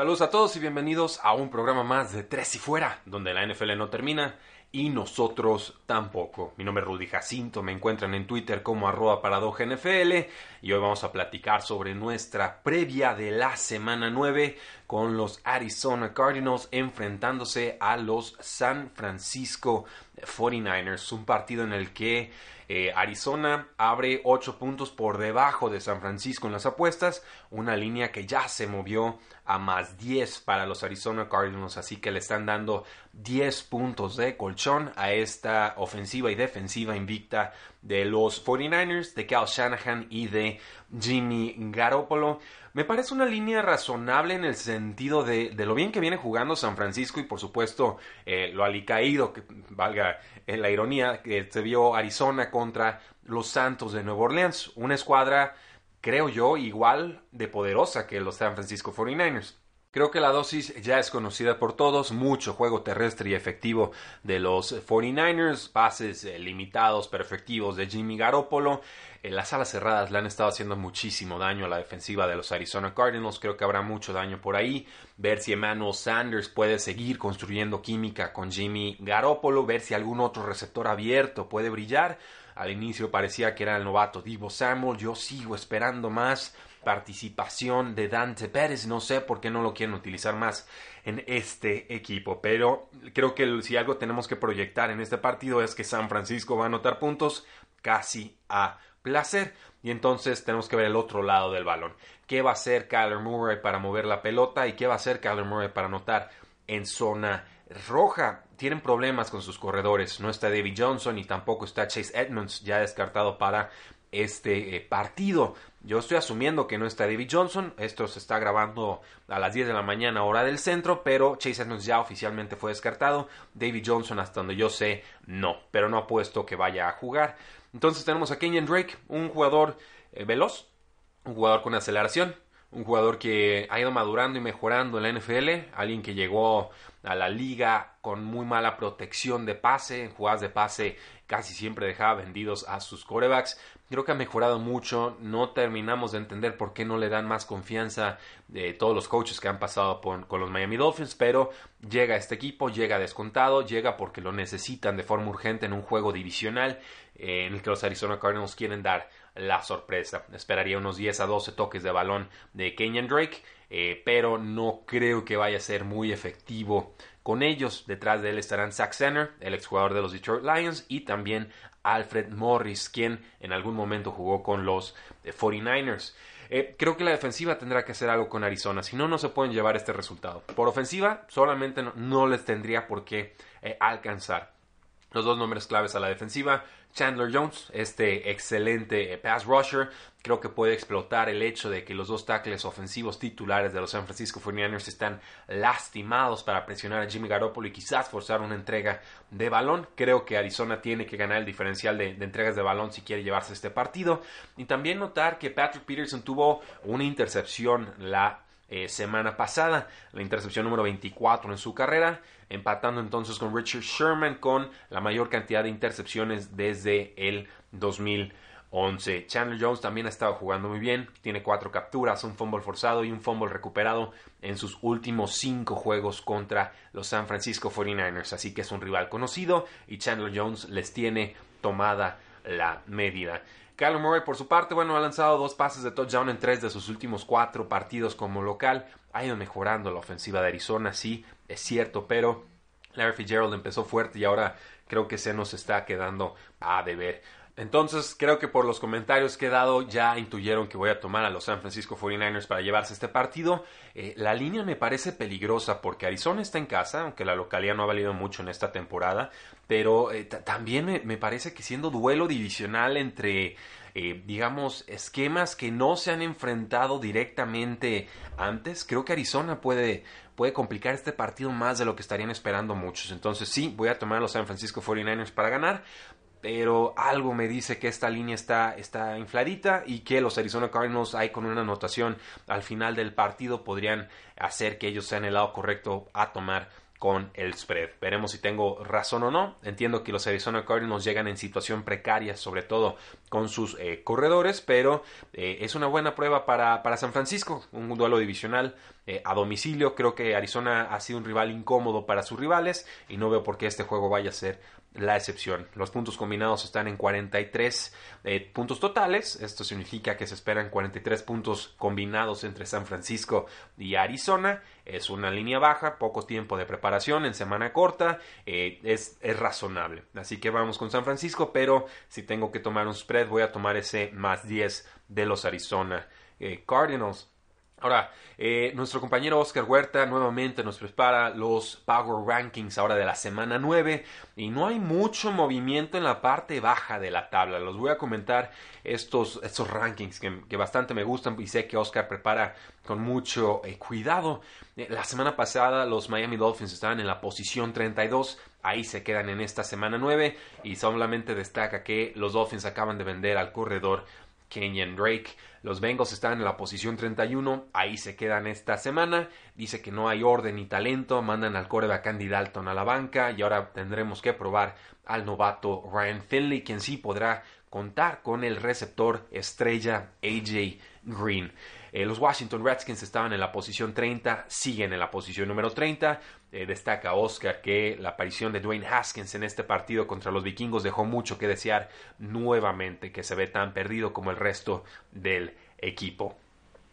Saludos a todos y bienvenidos a un programa más de Tres y Fuera, donde la NFL no termina y nosotros tampoco. Mi nombre es Rudy Jacinto, me encuentran en Twitter como arroba NFL y hoy vamos a platicar sobre nuestra previa de la semana 9 con los Arizona Cardinals enfrentándose a los San Francisco 49ers, un partido en el que eh, Arizona abre 8 puntos por debajo de San Francisco en las apuestas, una línea que ya se movió a más 10 para los Arizona Cardinals, así que le están dando 10 puntos de colchón a esta ofensiva y defensiva invicta de los 49ers, de Cal Shanahan y de Jimmy Garoppolo. Me parece una línea razonable en el sentido de, lo bien que viene jugando San Francisco y por supuesto eh, lo alicaído, que valga eh, la ironía, que se vio Arizona contra los Santos de Nueva Orleans, una escuadra creo yo, igual de poderosa que los San Francisco 49ers. Creo que la dosis ya es conocida por todos, mucho juego terrestre y efectivo de los 49ers, pases eh, limitados pero efectivos de Jimmy Garoppolo. En las alas cerradas le han estado haciendo muchísimo daño a la defensiva de los Arizona Cardinals, creo que habrá mucho daño por ahí. Ver si Emmanuel Sanders puede seguir construyendo química con Jimmy Garoppolo, ver si algún otro receptor abierto puede brillar. Al inicio parecía que era el novato Divo Samuel, yo sigo esperando más participación de Dante Pérez. No sé por qué no lo quieren utilizar más en este equipo, pero creo que si algo tenemos que proyectar en este partido es que San Francisco va a anotar puntos casi a placer. Y entonces tenemos que ver el otro lado del balón. ¿Qué va a hacer Kyler Murray para mover la pelota y qué va a hacer Kyler Murray para anotar en zona roja? Tienen problemas con sus corredores. No está David Johnson y tampoco está Chase Edmonds ya descartado para este eh, partido. Yo estoy asumiendo que no está David Johnson. Esto se está grabando a las 10 de la mañana, hora del centro. Pero Chase Edmonds ya oficialmente fue descartado. David Johnson, hasta donde yo sé, no. Pero no ha puesto que vaya a jugar. Entonces tenemos a Kenyon Drake, un jugador eh, veloz, un jugador con aceleración, un jugador que ha ido madurando y mejorando en la NFL, alguien que llegó a la liga con muy mala protección de pase, en jugadas de pase casi siempre dejaba vendidos a sus corebacks. Creo que ha mejorado mucho, no terminamos de entender por qué no le dan más confianza de todos los coaches que han pasado con los Miami Dolphins, pero llega este equipo, llega descontado, llega porque lo necesitan de forma urgente en un juego divisional eh, en el que los Arizona Cardinals quieren dar la sorpresa. Esperaría unos 10 a 12 toques de balón de Kenyan Drake, eh, pero no creo que vaya a ser muy efectivo con ellos. Detrás de él estarán Zach Center, el exjugador de los Detroit Lions, y también Alfred Morris, quien en algún momento jugó con los 49ers. Eh, creo que la defensiva tendrá que hacer algo con Arizona, si no, no se pueden llevar este resultado. Por ofensiva, solamente no, les tendría por qué alcanzar. Los dos nombres claves a la defensiva, Chandler Jones, este excelente eh, pass rusher, creo que puede explotar el hecho de que los dos tackles ofensivos titulares de los San Francisco 49ers están lastimados para presionar a Jimmy Garoppolo y quizás forzar una entrega de balón. Creo que Arizona tiene que ganar el diferencial de, de entregas de balón si quiere llevarse este partido. Y también notar que Patrick Peterson tuvo una intercepción la eh, semana pasada, la intercepción número 24 en su carrera, empatando entonces con Richard Sherman con la mayor cantidad de intercepciones desde el 2011. Chandler Jones también ha estado jugando muy bien, tiene cuatro capturas, un fumble forzado y un fumble recuperado en sus últimos cinco juegos contra los San Francisco 49ers, así que es un rival conocido y Chandler Jones les tiene tomada la medida. Kyler Murray, por su parte, bueno, ha lanzado dos pases de touchdown en tres de sus últimos cuatro partidos como local. Ha ido mejorando la ofensiva de Arizona, sí, es cierto, pero Larry Fitzgerald empezó fuerte y ahora creo que se nos está quedando a deber. Entonces, creo que por los comentarios que he dado ya intuyeron que voy a tomar a los San Francisco 49ers para llevarse este partido. Eh, la línea me parece peligrosa porque Arizona está en casa, aunque la localidad no ha valido mucho en esta temporada, pero eh, también me, parece que siendo duelo divisional entre, eh, digamos, esquemas que no se han enfrentado directamente antes, creo que Arizona puede, puede complicar este partido más de lo que estarían esperando muchos. Entonces sí, voy a tomar a los San Francisco 49ers para ganar pero algo me dice que esta línea está, está infladita y que los Arizona Cardinals hay con una anotación al final del partido podrían hacer que ellos sean el lado correcto a tomar con el spread. Veremos si tengo razón o no. Entiendo que los Arizona Cardinals llegan en situación precaria, sobre todo con sus eh, corredores, pero eh, es una buena prueba para, para, San Francisco, un duelo divisional eh, a domicilio. Creo que Arizona ha sido un rival incómodo para sus rivales y no veo por qué este juego vaya a ser la excepción. Los puntos combinados están en 43 eh, puntos totales. Esto significa que se esperan 43 puntos combinados entre San Francisco y Arizona. Es una línea baja, poco tiempo de preparación en semana corta. Eh, es, es, razonable. Así que vamos con San Francisco, pero si tengo que tomar un spread, voy a tomar ese más 10 de los Arizona eh, Cardinals. Ahora, eh, nuestro compañero Oscar Huerta nuevamente nos prepara los Power Rankings ahora de la semana 9 y no hay mucho movimiento en la parte baja de la tabla. Los voy a comentar estos, estos rankings que, bastante me gustan y sé que Oscar prepara con mucho eh, cuidado. Eh, la semana pasada los Miami Dolphins estaban en la posición 32, ahí se quedan en esta semana 9 y solamente destaca que los Dolphins acaban de vender al corredor Kenyan Drake. Los Bengals están en la posición 31, ahí se quedan esta semana. Dice que no hay orden ni talento, mandan al coreback Andy Dalton a la banca y ahora tendremos que probar al novato Ryan Finley, quien sí podrá contar con el receptor estrella AJ Green. Eh, los Washington Redskins estaban en la posición 30, siguen en la posición número 30. Eh, destaca Oscar que la aparición de Dwayne Haskins en este partido contra los vikingos dejó mucho que desear nuevamente, que se ve tan perdido como el resto del equipo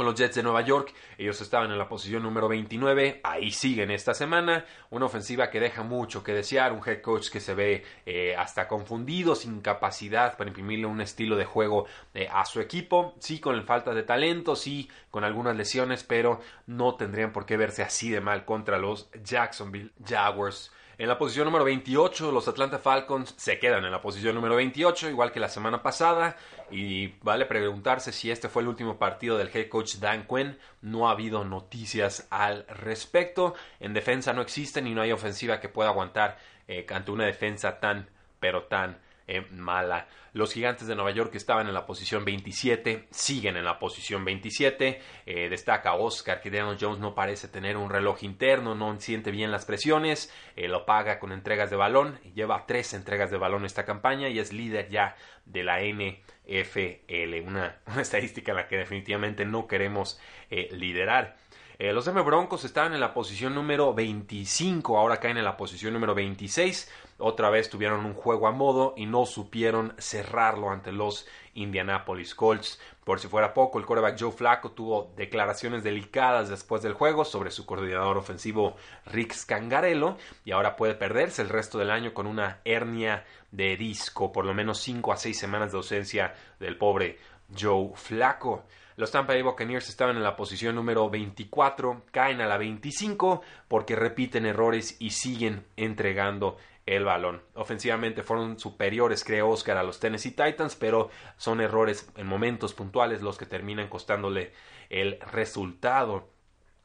con los Jets de Nueva York. Ellos estaban en la posición número 29, ahí siguen esta semana. Una ofensiva que deja mucho que desear, un head coach que se ve eh, hasta confundido, sin capacidad para imprimirle un estilo de juego eh, a su equipo. Sí, con falta de talento, sí, con algunas lesiones, pero no tendrían por qué verse así de mal contra los Jacksonville Jaguars. En la posición número 28, los Atlanta Falcons se quedan en la posición número 28, igual que la semana pasada. Y vale preguntarse si este fue el último partido del head coach Dan Quinn. No ha habido noticias al respecto. En defensa no existen y no hay ofensiva que pueda aguantar eh, ante una defensa tan, pero tan eh, mala. Los gigantes de Nueva York estaban en la posición 27, siguen en la posición 27. Eh, destaca Oscar que Daniel Jones no parece tener un reloj interno, no siente bien las presiones, eh, lo paga con entregas de balón, lleva tres entregas de balón esta campaña y es líder ya de la NFL, una, estadística en la que definitivamente no queremos liderar. los M Broncos estaban en la posición número 25, ahora caen en la posición número 26 otra vez tuvieron un juego a modo y no supieron cerrarlo ante los Indianapolis Colts. Por si fuera poco, el quarterback Joe Flacco tuvo declaraciones delicadas después del juego sobre su coordinador ofensivo Rick Scangarello y ahora puede perderse el resto del año con una hernia de disco, por lo menos 5 a 6 semanas de ausencia del pobre Joe Flacco. Los Tampa Bay Buccaneers estaban en la posición número 24, caen a la 25 porque repiten errores y siguen entregando el balón. Ofensivamente fueron superiores, creo Oscar, a los Tennessee Titans, pero son errores en momentos puntuales los que terminan costándole el resultado.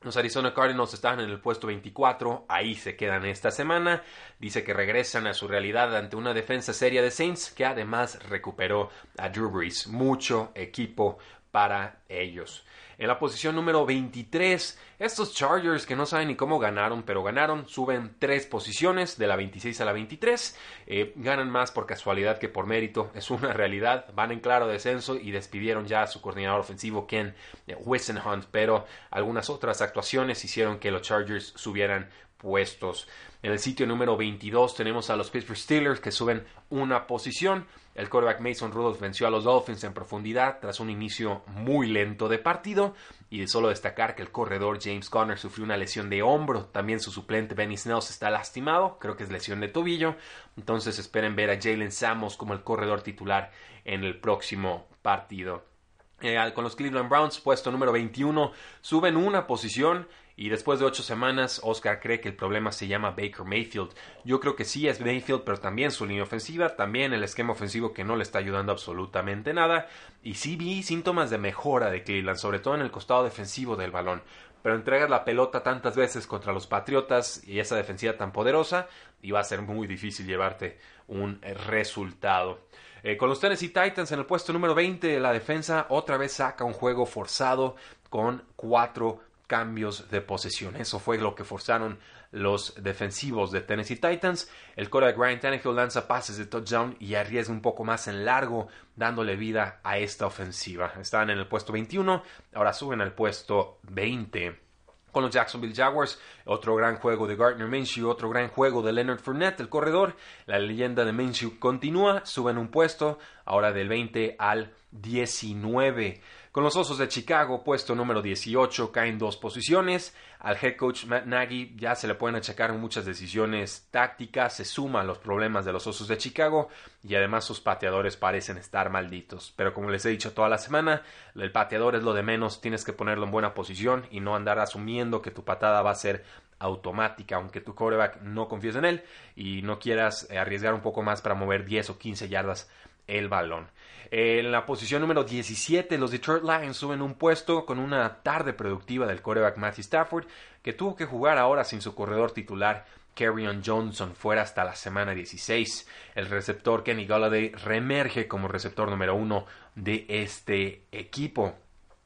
Los Arizona Cardinals están en el puesto 24, ahí se quedan esta semana. Dice que regresan a su realidad ante una defensa seria de Saints que además recuperó a Drew Brees. Mucho equipo para ellos. En la posición número 23, estos Chargers que no saben ni cómo ganaron, pero ganaron, suben tres posiciones de la 26 a la 23. Eh, ganan más por casualidad que por mérito, es una realidad. Van en claro descenso y despidieron ya a su coordinador ofensivo Ken Wissenhunt, pero algunas otras actuaciones hicieron que los Chargers subieran puestos. En el sitio número 22 tenemos a los Pittsburgh Steelers que suben una posición. El quarterback Mason Rudolph venció a los Dolphins en profundidad tras un inicio muy lento de partido. Y de solo destacar que el corredor James Conner sufrió una lesión de hombro. También su suplente Benny Snells está lastimado. Creo que es lesión de tobillo. Entonces esperen ver a Jalen Samos como el corredor titular en el próximo partido. Eh, con los Cleveland Browns, puesto número 21, suben una posición y después de ocho semanas, Oscar cree que el problema se llama Baker Mayfield. Yo creo que sí es Mayfield, pero también su línea ofensiva, también el esquema ofensivo que no le está ayudando absolutamente nada. Y sí vi síntomas de mejora de Cleveland, sobre todo en el costado defensivo del balón. Pero entregas la pelota tantas veces contra los Patriotas y esa defensiva tan poderosa, y va a ser muy difícil llevarte un resultado. Eh, con los Tennessee Titans en el puesto número 20, la defensa otra vez saca un juego forzado con cuatro cambios de posesión. Eso fue lo que forzaron los defensivos de Tennessee Titans. El de Ryan Tannehill lanza pases de touchdown y arriesga un poco más en largo, dándole vida a esta ofensiva. Estaban en el puesto 21, ahora suben al puesto 20 con los Jacksonville Jaguars. Otro gran juego de Gardner Minshew, otro gran juego de Leonard Fournette, el corredor. La leyenda de Minshew continúa, suben un puesto, ahora del 20 al 19. Con los Osos de Chicago, puesto número 18, caen dos posiciones. Al head coach Matt Nagy ya se le pueden achacar muchas decisiones tácticas, se suman los problemas de los Osos de Chicago y además sus pateadores parecen estar malditos. Pero como les he dicho toda la semana, el pateador es lo de menos, tienes que ponerlo en buena posición y no andar asumiendo que tu patada va a ser automática, aunque tu quarterback no confíes en él y no quieras arriesgar un poco más para mover 10 o 15 yardas el balón. En la posición número 17, los Detroit Lions suben un puesto con una tarde productiva del quarterback Matthew Stafford, que tuvo que jugar ahora sin su corredor titular Carrion Johnson fuera hasta la semana 16. El receptor Kenny Galladay reemerge como receptor número uno de este equipo.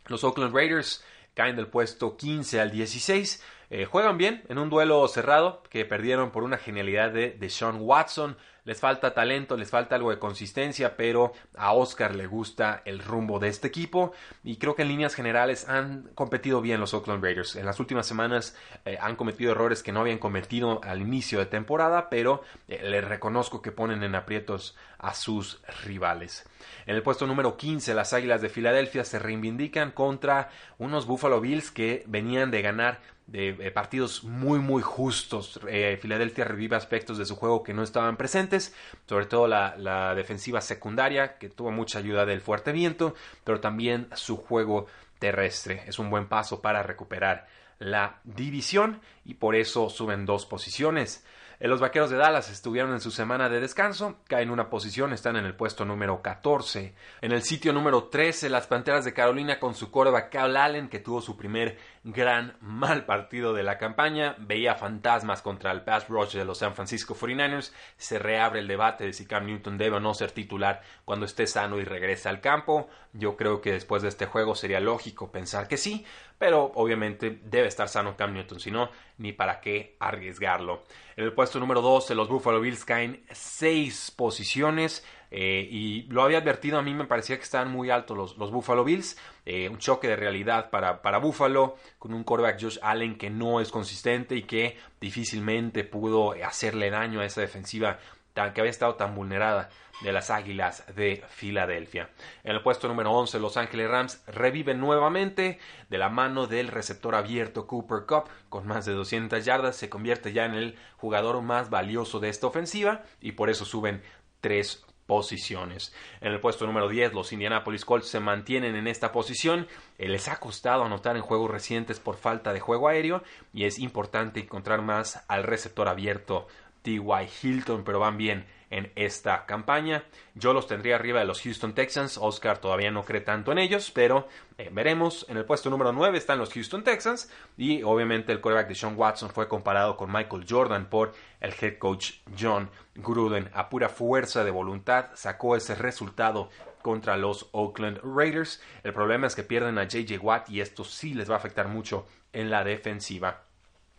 Los Oakland Raiders caen del puesto 15 al 16. Eh, juegan bien en un duelo cerrado que perdieron por una genialidad de, de Sean Watson les falta talento, les falta algo de consistencia, pero a Oscar le gusta el rumbo de este equipo y creo que en líneas generales han competido bien los Oakland Raiders. En las últimas semanas eh, han cometido errores que no habían cometido al inicio de temporada, pero eh, les reconozco que ponen en aprietos a sus rivales. En el puesto número 15, las Águilas de Filadelfia se reivindican contra unos Buffalo Bills que venían de ganar de, partidos muy muy justos. Eh, Filadelfia revive aspectos de su juego que no estaban presentes, sobre todo la, defensiva secundaria que tuvo mucha ayuda del fuerte viento, pero también su juego terrestre. Es un buen paso para recuperar la división y por eso suben dos posiciones. Los Vaqueros de Dallas estuvieron en su semana de descanso, caen una posición, están en el puesto número 14. En el sitio número 13, las Panteras de Carolina con su coreback Cal Allen, que tuvo su primer gran mal partido de la campaña, veía fantasmas contra el pass rush de los San Francisco 49ers, se reabre el debate de si Cam Newton debe o no ser titular cuando esté sano y regrese al campo. Yo creo que después de este juego sería lógico pensar que sí, pero obviamente debe estar sano Cam Newton, si no, ni para qué arriesgarlo. En el puesto número 12, los Buffalo Bills caen seis posiciones. Eh, y lo había advertido, a mí me parecía que estaban muy altos los, los Buffalo Bills. Eh, un choque de realidad para, para Buffalo, con un quarterback Josh Allen que no es consistente y que difícilmente pudo hacerle daño a esa defensiva tan, que había estado tan vulnerada de las Águilas de Filadelfia. En el puesto número 11, Los Ángeles Rams reviven nuevamente de la mano del receptor abierto Cooper Cup con más de 200 yardas, se convierte ya en el jugador más valioso de esta ofensiva y por eso suben tres posiciones. En el puesto número 10, los Indianapolis Colts se mantienen en esta posición. Eh, les ha costado anotar en juegos recientes por falta de juego aéreo y es importante encontrar más al receptor abierto T.Y. Hilton, pero van bien en esta campaña. Yo los tendría arriba de los Houston Texans. Oscar todavía no cree tanto en ellos, pero eh, veremos. En el puesto número 9 están los Houston Texans y obviamente el quarterback de Sean Watson fue comparado con Michael Jordan por el head coach John Gruden. A pura fuerza de voluntad sacó ese resultado contra los Oakland Raiders. El problema es que pierden a JJ Watt y esto sí les va a afectar mucho en la defensiva.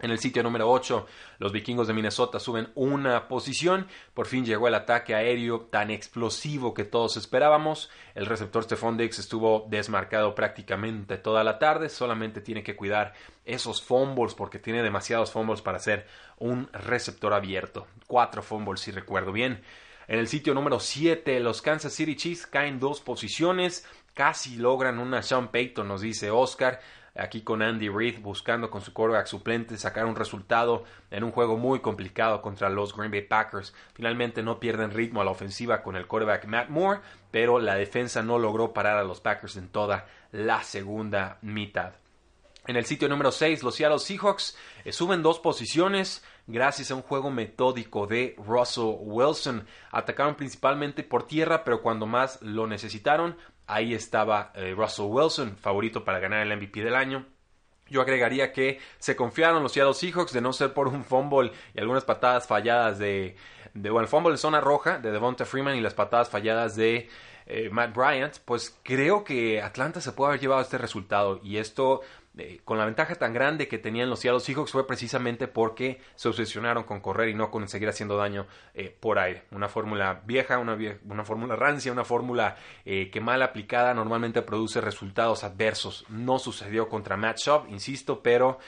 En el sitio número 8, los vikingos de Minnesota suben una posición. Por fin llegó el ataque aéreo tan explosivo que todos esperábamos. El receptor Stephon Diggs estuvo desmarcado prácticamente toda la tarde. Solamente tiene que cuidar esos fumbles porque tiene demasiados fumbles para ser un receptor abierto. Cuatro fumbles si recuerdo bien. En el sitio número 7, los Kansas City Chiefs caen dos posiciones. Casi logran una Sean Payton, nos dice Oscar aquí con Andy Reid buscando con su quarterback suplente sacar un resultado en un juego muy complicado contra los Green Bay Packers. Finalmente no pierden ritmo a la ofensiva con el quarterback Matt Moore, pero la defensa no logró parar a los Packers en toda la segunda mitad. En el sitio número 6, los Seattle Seahawks eh, suben dos posiciones gracias a un juego metódico de Russell Wilson. Atacaron principalmente por tierra, pero cuando más lo necesitaron, ahí estaba eh, Russell Wilson, favorito para ganar el MVP del año. Yo agregaría que se confiaron los Seattle Seahawks de no ser por un fumble y algunas patadas falladas de, de bueno, el fumble en zona roja de Devonta Freeman y las patadas falladas de eh, Matt Bryant, pues creo que Atlanta se puede haber llevado este resultado y esto con la ventaja tan grande que tenían los Seattle Seahawks fue precisamente porque se obsesionaron con correr y no con seguir haciendo daño eh, por aire. Una fórmula vieja, una, una fórmula rancia, una fórmula eh, que mal aplicada normalmente produce resultados adversos. No sucedió contra Matt insisto, pero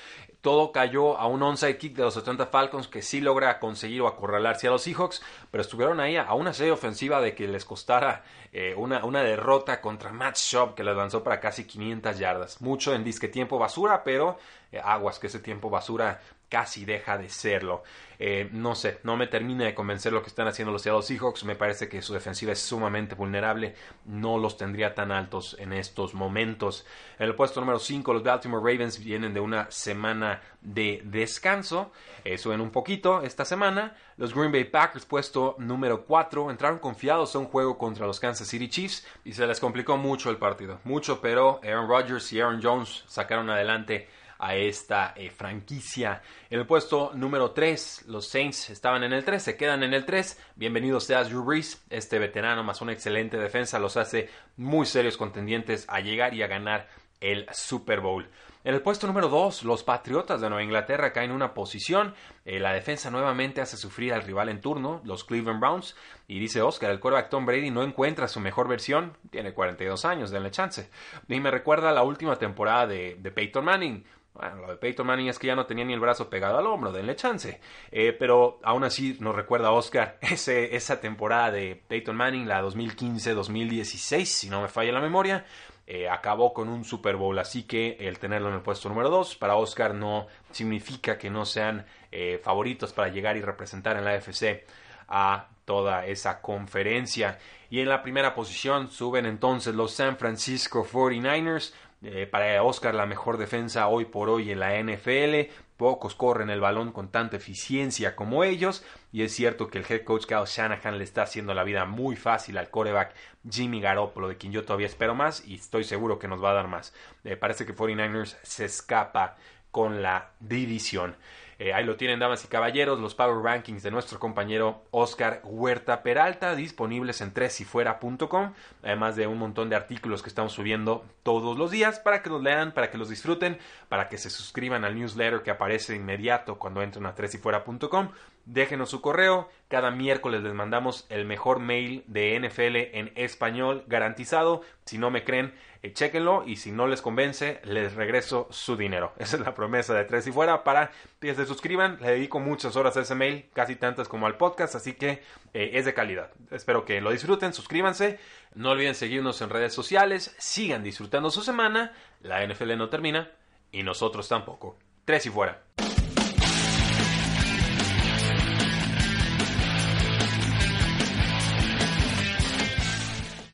todo cayó a un onside kick de los 70 Falcons que sí logra conseguir o acorralarse a los Seahawks, pero estuvieron ahí a una serie ofensiva de que les costara eh, una, una, derrota contra Matt Schaub que les lanzó para casi 500 yardas. Mucho en disque tiempo basura, pero eh, aguas que ese tiempo basura casi deja de serlo. Eh, no sé, no me termina de convencer lo que están haciendo los Seattle Seahawks. Me parece que su defensiva es sumamente vulnerable. No los tendría tan altos en estos momentos. En el puesto número 5, los Baltimore Ravens vienen de una semana de descanso. Eh, suben un poquito esta semana. Los Green Bay Packers, puesto número 4, entraron confiados a un juego contra los Kansas City Chiefs y se les complicó mucho el partido. Mucho, pero Aaron Rodgers y Aaron Jones sacaron adelante a esta eh, franquicia. En el puesto número 3, los Saints estaban en el 3, se quedan en el 3. Bienvenido seas Drew Brees, este veterano más una excelente defensa los hace muy serios contendientes a llegar y a ganar el Super Bowl. En el puesto número 2, los Patriotas de Nueva Inglaterra caen en una posición. Eh, la defensa nuevamente hace sufrir al rival en turno, los Cleveland Browns. Y dice Oscar, el quarterback Tom Brady no encuentra su mejor versión. Tiene 42 años, denle chance. Y me recuerda la última temporada de Peyton Manning. Bueno, lo de Peyton Manning es que ya no tenía ni el brazo pegado al hombro, denle chance. Eh, pero aún así nos recuerda a Oscar ese, esa temporada de Peyton Manning, la 2015-2016, si no me falla la memoria, eh, acabó con un Super Bowl. Así que el tenerlo en el puesto número 2 para Oscar no significa que no sean eh, favoritos para llegar y representar en la FC a toda esa conferencia. Y en la primera posición suben entonces los San Francisco 49ers eh, para Oscar la mejor defensa hoy por hoy en la NFL. Pocos corren el balón con tanta eficiencia como ellos. Y es cierto que el head coach Kyle Shanahan le está haciendo la vida muy fácil al coreback Jimmy Garoppolo, de quien yo todavía espero más y estoy seguro que nos va a dar más. Eh, parece que 49ers se escapa con la división. Eh, ahí lo tienen, damas y caballeros, los Power Rankings de nuestro compañero Oscar Huerta Peralta, disponibles en tresifuera.com, además de un montón de artículos que estamos subiendo todos los días para que los lean, para que los disfruten, para que se suscriban al newsletter que aparece inmediato cuando entren a tresifuera.com. Déjenos su correo, cada miércoles les mandamos el mejor mail de NFL en español garantizado. Si no me creen, eh, chequenlo y si no les convence, les regreso su dinero. Esa es la promesa de Tres y Fuera para que se suscriban. Le dedico muchas horas a ese mail, casi tantas como al podcast, así que eh, es de calidad. Espero que lo disfruten, suscríbanse. No olviden seguirnos en redes sociales, sigan disfrutando su semana. La NFL no termina y nosotros tampoco. Tres y Fuera.